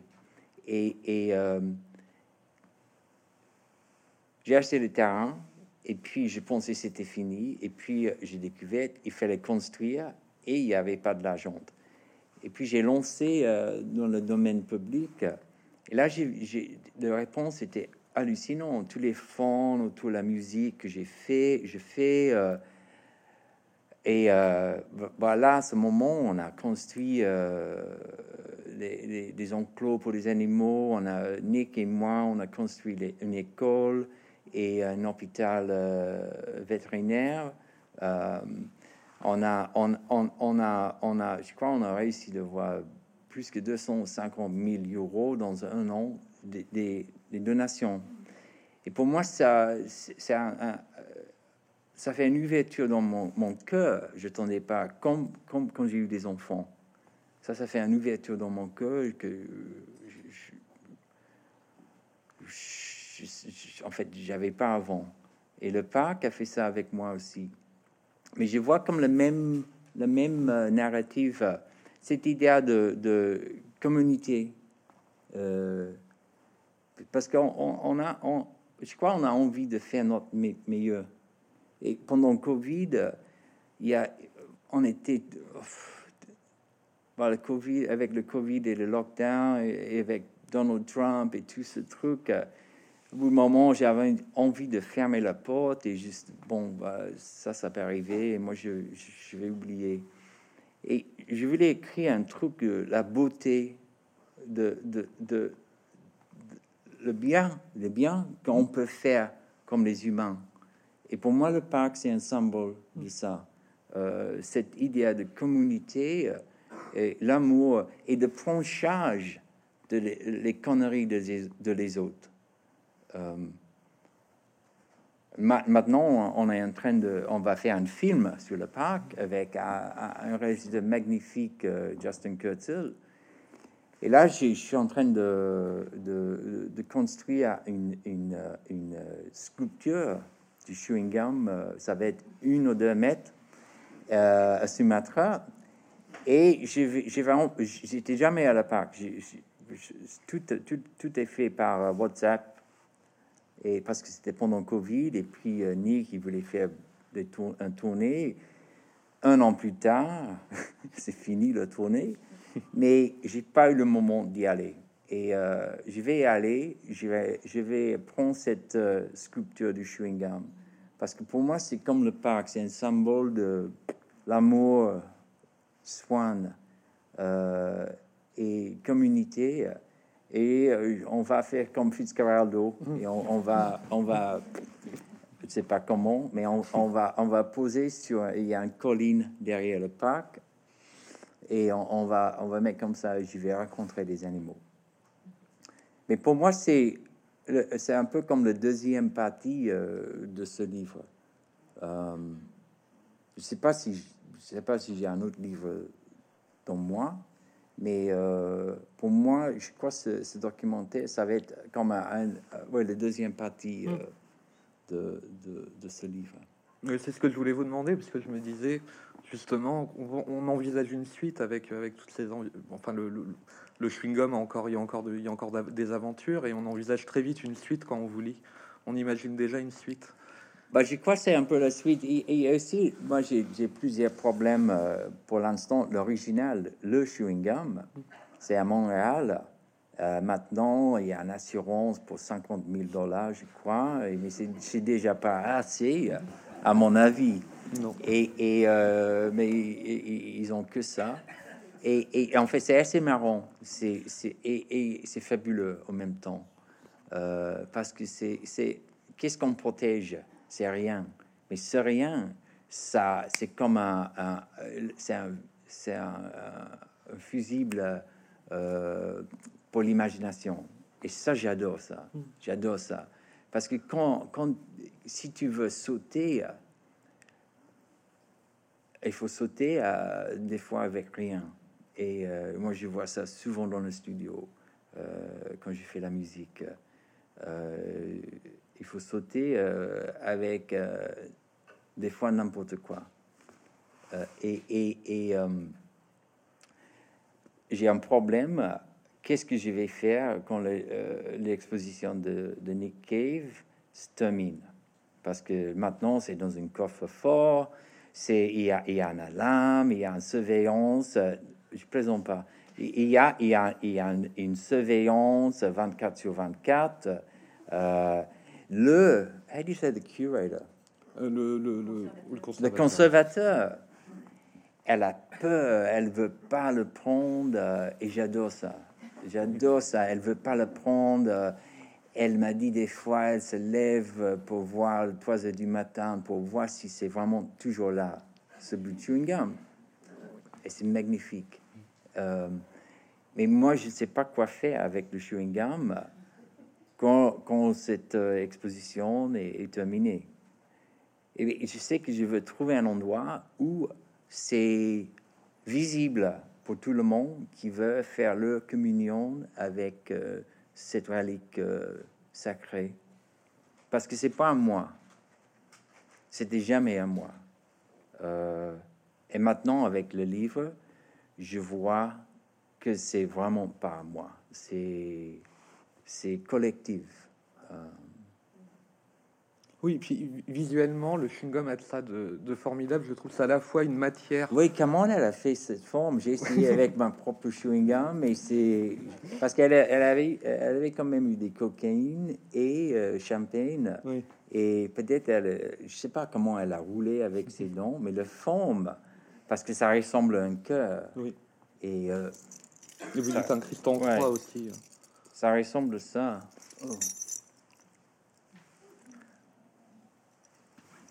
Et, et euh, j'ai acheté le terrain et puis je pensais c'était fini. Et puis euh, j'ai découvert qu'il fallait construire et il n'y avait pas de l'argent. Et puis j'ai lancé euh, dans le domaine public. Et là, j'ai, la réponse était hallucinante. Tous les fonds, toute la musique que j'ai fait, je fais. Euh, et voilà, à ce moment, on a construit des enclos pour les animaux. On a, Nick et moi, on a construit une école et un hôpital euh, vétérinaire. Euh, on a, on, a, on a, je crois, on a réussi de voir plus que 250 000 euros dans un an des, donations. Et pour moi, ça, ça fait une ouverture dans mon, mon cœur. Je t'en pas, comme, comme quand j'ai eu des enfants. Ça, ça fait une ouverture dans mon cœur que, en fait, j'avais pas avant. Et le parc a fait ça avec moi aussi. Mais je vois comme le même, le même euh, narratif, euh, cette idée de, communauté. Euh, parce qu'on on a, je crois, on a envie de faire notre meilleur. Et pendant le Covid, il y a, on était, le COVID, avec le Covid et le lockdown, et avec Donald Trump et tout ce truc, au bout moment, j'avais envie de fermer la porte et juste, bon, bah, ça, ça peut arriver, et moi, je, je, vais oublier. Et je voulais écrire un truc, la beauté de, de, de, le bien, le bien qu'on peut faire comme les humains. Et pour moi, le parc, c'est un symbole de ça. Euh, cette idée de communauté, euh, l'amour et de prendre charge de les, conneries de, de les autres. Euh, maintenant, on est en train de, on va faire un film sur le parc avec un, réalisateur magnifique, euh, Justin Kurzel. Et là, je, suis en train de, construire une, sculpture du chewing gum. Euh, ça va être une ou deux mètres à Sumatra. Et j'étais jamais à la parc. tout, est fait par WhatsApp et parce que c'était pendant Covid, et puis euh, Nick, il voulait faire des tour un tournée. Un an plus tard, [LAUGHS] c'est fini le tournée, mais j'ai pas eu le moment d'y aller. Et euh, je vais y aller, je vais, je vais prendre cette euh, sculpture du chewing gum, parce que pour moi, c'est comme le parc, c'est un symbole de l'amour, soin et communauté et euh, on va faire comme Fitzcarraldo et on, va, on va, je sais pas comment, mais on, va, on va poser sur, il y a une colline derrière le parc et on, va, on va mettre comme ça, je vais rencontrer des animaux. Mais pour moi, c'est, c'est un peu comme la deuxième partie euh, de ce livre. Euh, je sais pas si, je sais pas si j'ai un autre livre dans moi, mais euh, pour moi, je crois que ce, documentaire, ça va être comme un, ouais, la deuxième partie mm. euh, de, de, ce livre. C'est ce que je voulais vous demander, parce que je me disais, justement, on, envisage une suite avec, avec toutes ces... Enfin, le, le, chewing-gum, encore, il y a encore, de, il y a encore des aventures, et on envisage très vite une suite quand on vous lit. On imagine déjà une suite. Bah, je crois que c'est un peu la suite. Et, aussi, moi, j'ai plusieurs problèmes euh, pour l'instant. L'original, le chewing gum, c'est à Montréal. Euh, maintenant, il y a une assurance pour 50 000 dollars, je crois. Mais c'est déjà pas assez, à mon avis. Non. Et, et euh, mais ils ont que ça. Et, en fait, c'est assez marrant. C'est et, c'est fabuleux en même temps. parce que c'est qu'est-ce qu'on protège? C'est rien. Mais ce rien, ça, c'est comme un, c'est un, un, fusible euh, pour l'imagination. Et ça, j'adore ça. Mm. J'adore ça. Parce que quand, quand, si tu veux sauter, il faut sauter euh, des fois avec rien. Et euh, moi, je vois ça souvent dans le studio quand je fais la musique il faut sauter euh, avec euh, des fois n'importe quoi. Euh, et, j'ai un problème. Qu'est-ce que je vais faire quand l'exposition de, Nick Cave se termine? Parce que maintenant, c'est dans un coffre-fort, il y, a, il y a un alarme, il y a une surveillance. Je plaisante pas. Il y a, il il une, surveillance 24 sur 24. Euh, le, how do you say the curator? Euh, le, le, le, le, conservateur. le, conservateur. Elle a peur, elle veut pas le prendre, euh, et j'adore ça. J'adore ça. Elle veut pas le prendre. Elle m'a dit des fois, elle se lève pour voir le 3 heures du matin pour voir si c'est vraiment toujours là, ce bout de chewing gum. Et c'est magnifique. Euh, mais moi, je ne sais pas quoi faire avec le chewing gum quand, cette euh, exposition est, terminée. Et je sais que je veux trouver un endroit où c'est visible pour tout le monde qui veut faire leur communion avec euh, cette relique euh, sacrée. Parce que c'est pas à moi. C'était jamais à moi. Et maintenant, avec le livre, je vois que c'est vraiment pas à moi. C'est c'est collectif. Euh, Oui, puis visuellement, le chewing-gum a de ça de, de formidable. Je trouve ça à la fois une matière. Oui, comment elle a fait cette forme? J'ai essayé [LAUGHS] avec ma propre chewing gum, mais c'est parce qu'elle elle avait, elle avait quand même eu des cocaïnes et euh, champagne. Oui. Et peut-être, elle, je sais pas comment elle a roulé avec ses [LAUGHS] dents, mais le forme, parce que ça ressemble à un cœur. Oui. Et euh, Et vous dites un Christ en Ouais. croix aussi. Ça ressemble à ça. Oh.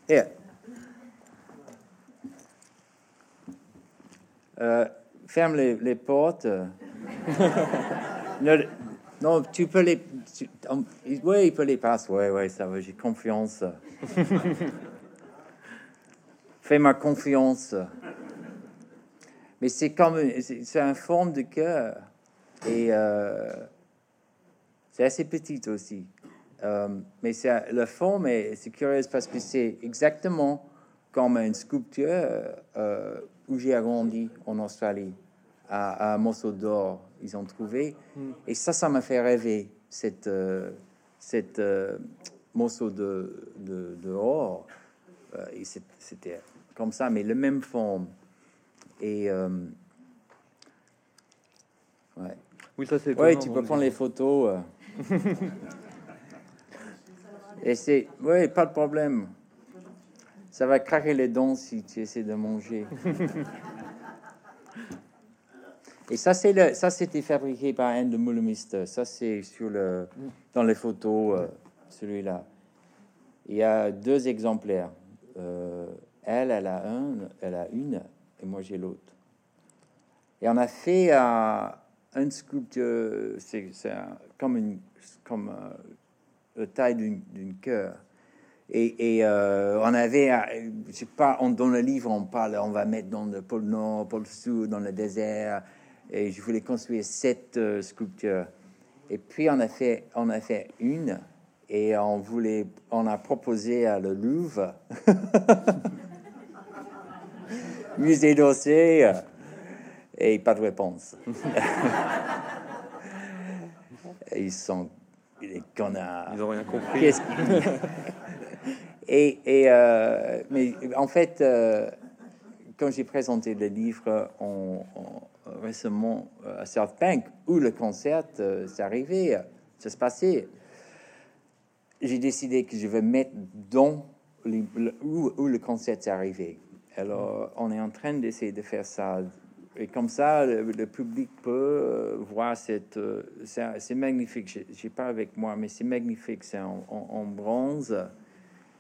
Et, euh, ferme les, les portes. [LAUGHS] non, non, tu peux les. tu- on- oui, il peut les passer. Oui, oui, ça va, j'ai confiance. [LAUGHS] Fais-moi confiance. Mais c'est comme. C'est c'est un forme de cœur. Et. euh, c'est assez petite aussi. Euh, mais c'est la forme est c'est curieuse parce que c'est exactement comme une sculpture euh, où j'ai grandi en Australie, à, à un morceau d'or. Ils ont trouvé. Et ça, ça m'a fait rêver, cette, euh, cette morceau de, de, de or. Et C'était comme ça, mais la même forme. Et. ouais. Oui, ça c'est. Étonnant, tu peux le prendre les photos. Et c'est, oui, pas de problème. Ça va craquer les dents si tu essaies de manger. Et ça, c'est le, ça, c'était fabriqué par Anne de Moulemiste. Ça, c'est sur le, dans les photos, euh, celui-là. Il y a deux exemplaires. Euh, elle, elle a un, elle a une, et moi j'ai l'autre. Et on a fait euh, une sculpture, c'est comme une comme euh, la taille d'une cœur. Et, euh, on avait, je sais pas, dans le livre, on parle, on va mettre dans le pôle Nord, pôle Sud, dans le désert. Et je voulais construire sept euh, sculptures. Et puis on a fait, on a fait une, et on voulait, on a proposé à le Louvre, [LAUGHS] musée d'Orsay, et pas de réponse. Et Ils sont des connards. Ils ont rien compris. Qu'est-ce Et, et euh, mais en fait, euh, quand j'ai présenté le livre en- récemment euh, à South Bank, où le concert euh, s'est arrivé, ça se passait, j'ai décidé que je vais mettre dans les- le- où, où le concert s'est arrivé. Alors, on est en train d'essayer de faire ça. Et comme ça, le, le public peut euh, voir cette... euh, c'est magnifique. J'ai- pas avec moi, mais c'est magnifique. C'est en, en- en bronze.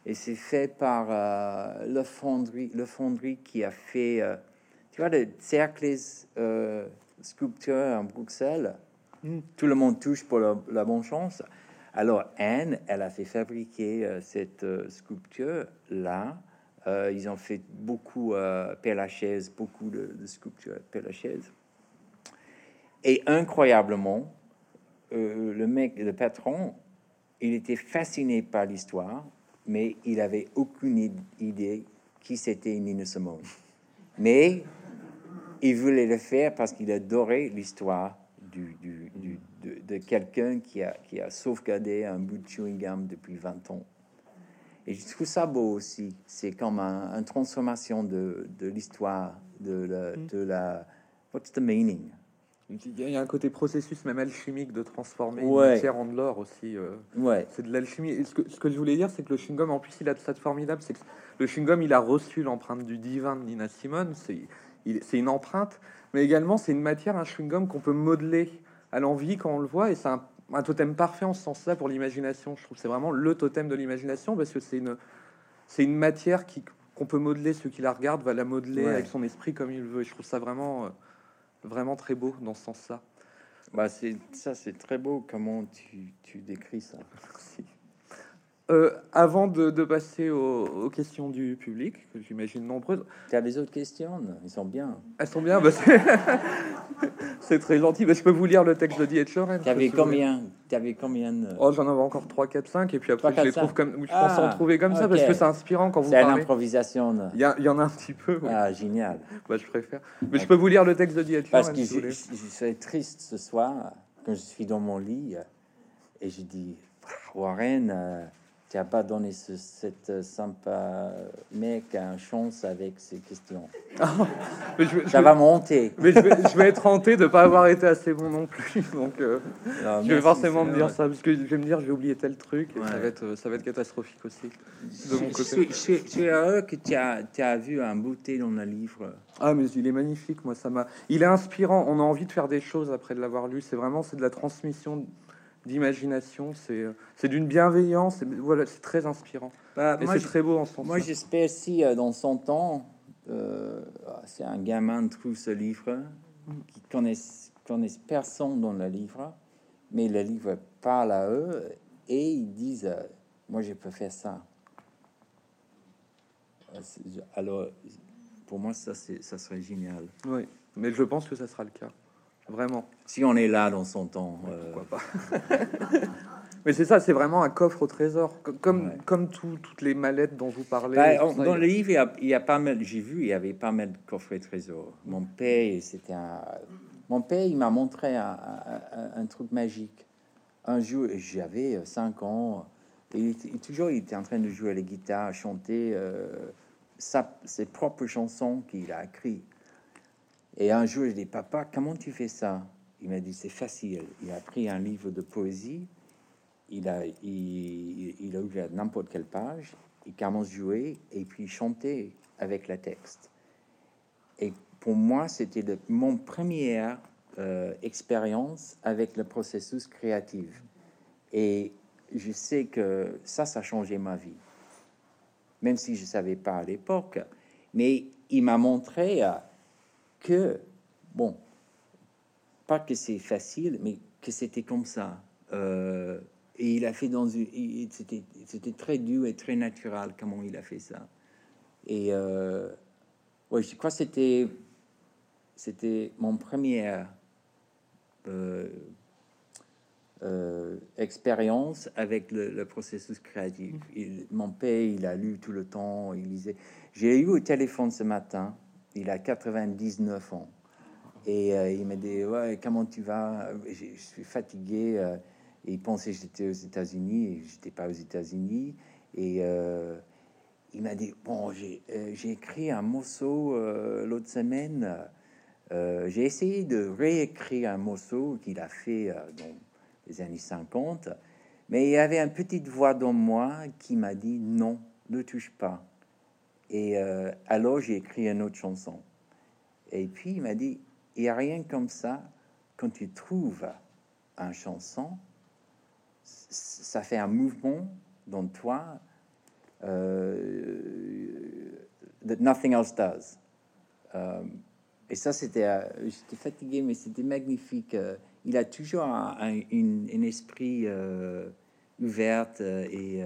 Et c'est fait par euh, le fonderie, le fonderie qui a fait... euh, tu vois, le cercle euh, sculpture en Bruxelles. Tout le monde touche pour la, la bonne chance. Alors, Anne, elle a fait fabriquer cette euh, sculpture-là. Euh, ils ont fait beaucoup euh, Père Lachaise, beaucoup de, de sculptures Père Lachaise. Et incroyablement, euh, le mec, le patron, il était fasciné par l'histoire, mais il avait aucune id- idée qui c'était Nina Simone. Mais il voulait le faire parce qu'il adorait l'histoire de, quelqu'un qui a, qui a sauvegardé un bout de chewing gum depuis 20 ans. Et je trouve ça beau aussi. C'est comme un- une transformation de, de l'histoire, de la, de la... What's the meaning? Il y a- un côté processus même alchimique de transformer Ouais. une matière en de l'or aussi. euh. Ouais, C'est de l'alchimie. Et ce que, ce que je voulais dire, c'est que le chewing-gum, en plus, il a de ça de formidable. C'est que le chewing-gum, il a reçu l'empreinte du divin de Nina Simone. C'est il- c'est une empreinte, mais également, c'est une matière, un chewing-gum qu'on peut modeler à l'envie quand on le voit. Et c'est un, totem parfait en ce sens-là pour l'imagination. Je trouve que c'est vraiment le totem de l'imagination parce que c'est une, c'est une matière qui qu'on peut modeler. Ceux qui la regardent va la modeler Ouais. avec son esprit comme il veut. Et je trouve ça vraiment, euh, vraiment très beau dans ce sens-là. Bah, c'est ça, c'est très beau. Comment tu, tu décris ça Merci. [LAUGHS] Euh, avant de, de passer aux, aux questions du public, que j'imagine nombreuses, Tu as des autres questions? Ils sont bien. elles sont bien. bah, c'est- [LAUGHS] c'est très gentil. Bah, je peux vous lire le texte de D.H. Lawrence. Tu avais si vous voulez. combien? Tu avais combien de- Oh, j'en avais encore 3, 4, 5, et puis après, je les trouve comme. Je pense en Ah, trouver comme ça parce que c'est inspirant quand vous C'est parlez. improvisation. Il y, a- il y en a un petit peu. Ah, génial. Bah, je préfère. Mais je peux vous lire le texte de D.H. Parce que je- je suis triste ce soir quand je suis dans mon lit et je dis Warren, euh, tu n'as pas donné ce, cette euh, sympa mec une chance avec ces questions. [LAUGHS] Mais je, je- Ça va monter. mais je vais, je vais être hanté de pas avoir été assez bon non plus. [LAUGHS] Donc, euh, Non, je vais Ah, forcément me dire ça parce que je vais me dire, je vais oublier tel truc et ça, Ouais. va être, euh, ça va être catastrophique aussi. De mon côté. heureux que tu as, vu un beauté dans le livre. Ah, mais il est magnifique, moi, ça m'a. Il est inspirant. On a envie de faire des choses après de l'avoir lu. C'est vraiment, c'est de la transmission d'imagination. C'est, euh, c'est d'une bienveillance. Voilà, c'est très inspirant. Bah, Et c'est très beau en ce sens. Moi, j'espère si euh, dans son temps, euh, c'est un gamin trouve ce livre, qui connaissent, connaissent personne dans le livre, mais le livre parle à eux et ils disent euh, Moi, je peux faire ça. Alors, pour moi, ça, c'est, ça serait génial. Oui, mais je pense que ça sera le cas. Vraiment. Si on est là dans son temps. euh, Pourquoi pas [LAUGHS] Mais c'est ça, c'est vraiment un coffre au trésor. Co- Comme, Ouais. comme tout- toutes les mallettes dont vous parlez. Bah, et on- dans le livre, il y a, il y a pas mal. J'ai vu, il y avait pas mal de coffrets trésors. Mon père, c'était un. Mon père, il m'a montré un, un- un- un truc magique. Un jour, j'avais 5 ans, et il, toujours, il était en train de jouer à la guitare, chanter euh, sa- ses propres chansons qu'il a écrites. Et un jour, je dis, papa, comment tu fais ça? Il m'a dit, c'est facile. Il a pris un livre de poésie, il a, il, il a ouvert n'importe quelle page, il commence à jouer et puis chanter avec la texte. Et pour moi, c'était le- mon première euh, expérience avec le processus créatif. Et je sais que ça, ça a changé ma vie. Même si je savais pas à l'époque. Mais il m'a montré que, bon, pas que c'est facile, mais que c'était comme ça. Euh, et il a fait dans une. C'était très dur et très naturel comment il a fait ça. Et euh, ouais, je crois que c'était c'était mon premier euh, euh, expérience avec le, le processus créatif. Il- mon père, il a lu tout le temps, il lisait. J'ai eu au téléphone ce matin, il a 99 ans. Et euh, il m'a dit, ouais, comment tu vas? Je, suis fatigué. euh, il pensait que j'étais aux États-Unis et j'étais pas aux États-Unis. Et euh, il m'a dit, bon, j'ai écrit un morceau l'autre semaine. J'ai essayé de réécrire un morceau qu'il a fait dans les années 50. Mais il y avait une petite voix dans moi qui m'a dit, non, ne touche pas. Et euh, alors j'ai écrit une autre chanson. Et puis il m'a dit, il n'y a rien comme ça. Quand tu trouves un chanson, ça fait un mouvement dans toi euh, that nothing else does. Euh, et ça, c'était, euh, j'étais fatigué, mais c'était magnifique. Il a toujours un, esprit ouvert euh, et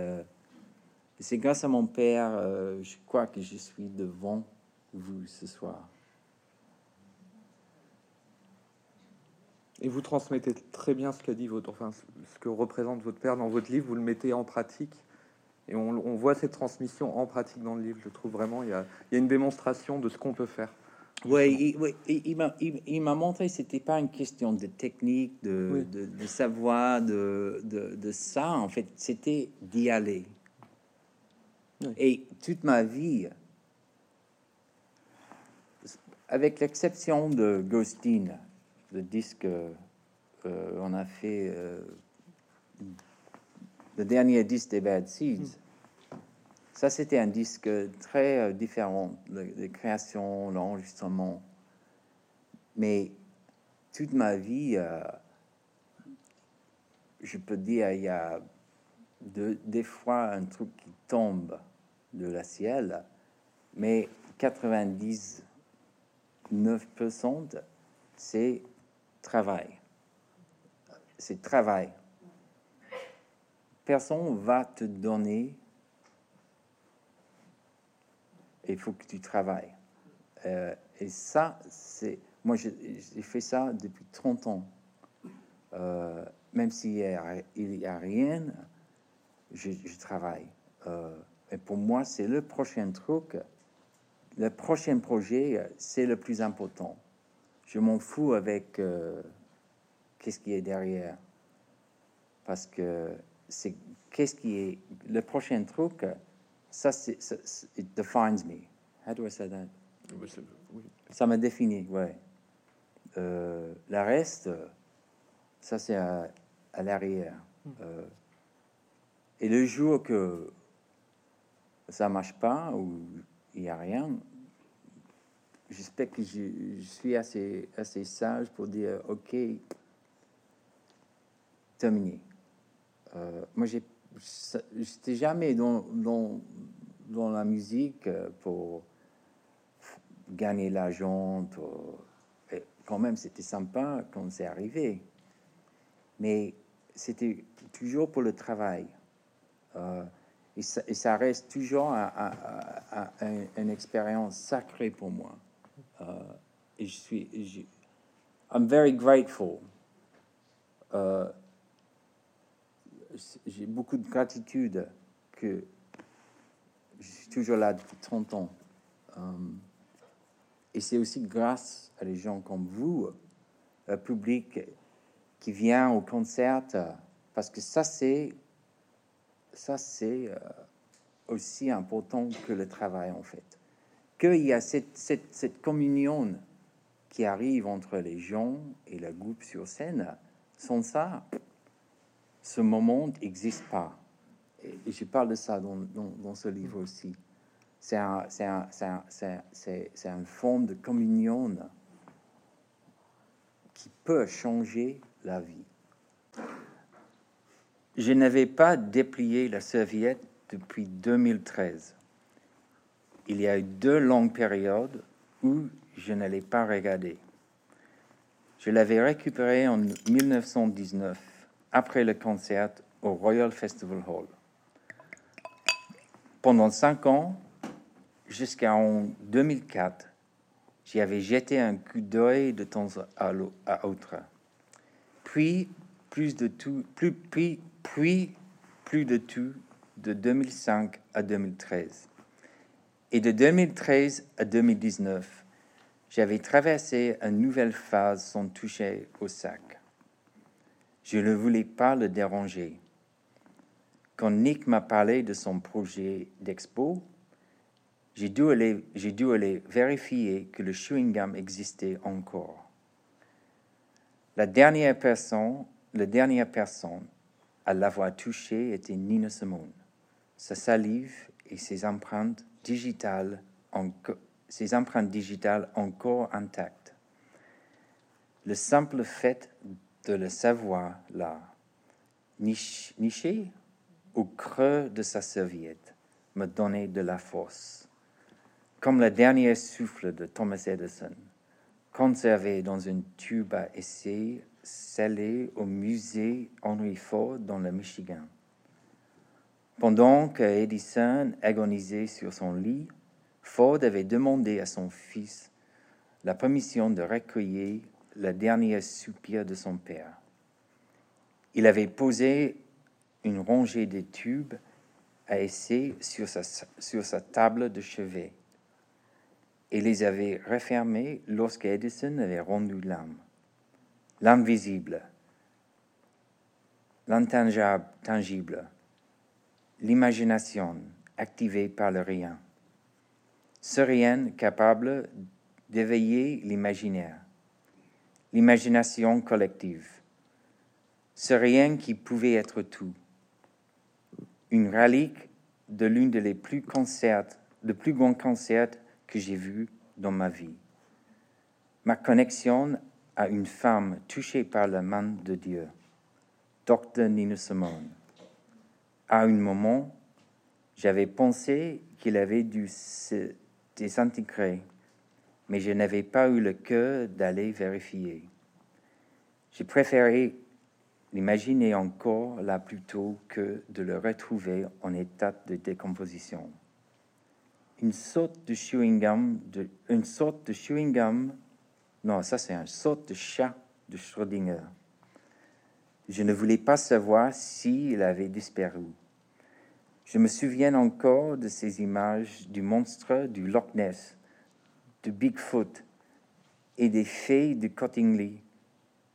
et c'est grâce à mon père, euh, je crois que je suis devant vous ce soir. Et vous transmettez très bien ce qu'a dit votre, enfin, ce que représente votre père dans votre livre. Vous le mettez en pratique. Et on, on voit cette transmission en pratique dans le livre. Je trouve vraiment, il y a, il y a une démonstration de ce qu'on peut faire. Oui, il, oui, il, il m'a, il, m'a montré c'était pas une question de technique, de, Oui. de, de savoir, de, de ça. En fait, c'était d'y aller. Oui. Et toute ma vie, avec l'exception de Ghostin, le disque euh, on a fait, euh, le dernier disque des Bad Seeds. Ça, c'était un disque très euh, différent, le- de création, l'enregistrement. Mais toute ma vie, euh, je peux dire, il y a de- des fois un truc qui tombe de la ciel, mais 99%, c'est travail. c'est travail. Personne va te donner. Il faut que tu travailles. Euh, et ça, c'est. Moi, j'ai fait ça depuis 30 ans. Euh, même s'il n'y a, a, rien, je, travaille. Euh, et pour moi, c'est le prochain truc. Le prochain projet, c'est le plus important. Je m'en fous avec qu'est-ce qui est derrière. Parce que c'est qu'est-ce qui est le prochain truc, ça, c'est, it defines me. How do I say that? Ça me définit, ouais. Euh, la reste, ça c'est à, l'arrière. Hmm. Euh, et le jour que ça marche pas ou il y a rien, j'espère que je, suis assez, sage pour dire ok, terminé. Euh, moi, j'ai, j'étais jamais dans, la musique euh, pour gagner l'argent. Et quand même, c'était sympa quand c'est arrivé. Mais c'était toujours pour le travail. Euh, et, ça, reste toujours une expérience sacrée pour moi. et je suis, je, I'm very grateful. Uh, j'ai beaucoup de gratitude que je suis toujours là depuis 30 ans. Euh, et c'est aussi grâce à des gens comme vous, le public qui vient au concert, parce que ça c'est ça c'est euh, aussi important que le travail en fait. Qu'il y a cette, cette, communion qui arrive entre les gens et le groupe sur scène. Sans ça, ce moment n'existe pas. Et, je parle de ça dans, dans, ce livre aussi. C'est un, un, un, une forme de communion qui peut changer la vie. Je n'avais pas déplié la serviette depuis 2013. Il y a eu deux longues périodes où je ne l'ai pas regardé. Je l'avais récupéré en 1919 après le concert au Royal Festival Hall. Pendant cinq ans, jusqu'en 2004, j'y avais jeté un coup d'œil de temps à autre. Puis, plus de tout, plus, puis, puis, plus de tout de 2005 à 2013. Et de 2013 à 2019, j'avais traversé une nouvelle phase sans toucher au sac. Je ne voulais pas le déranger. Quand Nick m'a parlé de son projet d'expo, j'ai dû, aller, vérifier que le chewing-gum existait encore. La dernière personne, la dernière personne à l'avoir touché était Nina Simone. Sa salive et ses empreintes digitales, ses empreintes digitales encore intactes. Le simple fait de le savoir là, niché au creux de sa serviette, me donnait de la force, comme le dernier souffle de Thomas Edison, conservé dans une tube à essai scellé au musée Henry Ford dans le Michigan. Pendant que Edison agonisait sur son lit, Ford avait demandé à son fils la permission de recueillir le dernier soupir de son père. Il avait posé une rangée de tubes à essai sur sa, sur sa table de chevet et les avait refermés lorsque Edison avait rendu l'âme. L'invisible, l'intangible, l'imagination activée par le rien. Ce rien capable d'éveiller l'imaginaire l'imagination collective. Ce rien qui pouvait être tout. Une relique de l'une des plus plus grands concerts que j'ai vus dans ma vie. Ma connexion à une femme touchée par la main de Dieu, Dr. Nina Simone. À un moment, j'avais pensé qu'il avait dû se désintégrer mais je n'avais pas eu le cœur d'aller vérifier. J'ai préféré l'imaginer encore là plutôt que de le retrouver en état de décomposition. Une sorte de chewing gum, de, une sorte de chewing gum, non, ça c'est un sorte de chat de Schrödinger. Je ne voulais pas savoir s'il avait disparu. Je me souviens encore de ces images du monstre du Loch Ness, de Bigfoot et des fées de Cottingley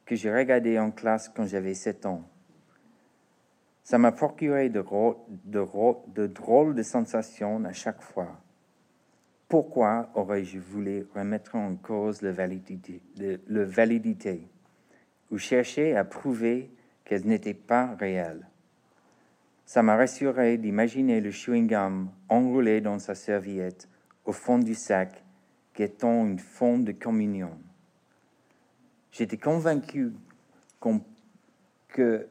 que j'ai regardé en classe quand j'avais 7 ans. Ça m'a procuré de, de, drôles de sensations à chaque fois. Pourquoi aurais-je voulu remettre en cause la validité, le, validité ou chercher à prouver qu'elle n'était pas réelle? Ça m'a rassuré d'imaginer le chewing-gum enroulé dans sa serviette au fond du sac, qui étant une forme de communion. J'étais convaincu que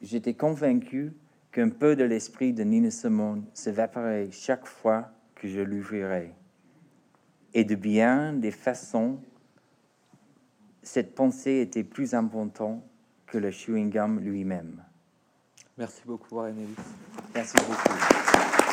j'étais convaincu qu'un peu de l'esprit de Nina Simone s'évaporait chaque fois que je l'ouvrirais. Et de bien des façons, cette pensée était plus importante que le chewing-gum lui-même. Merci beaucoup, René. Merci beaucoup.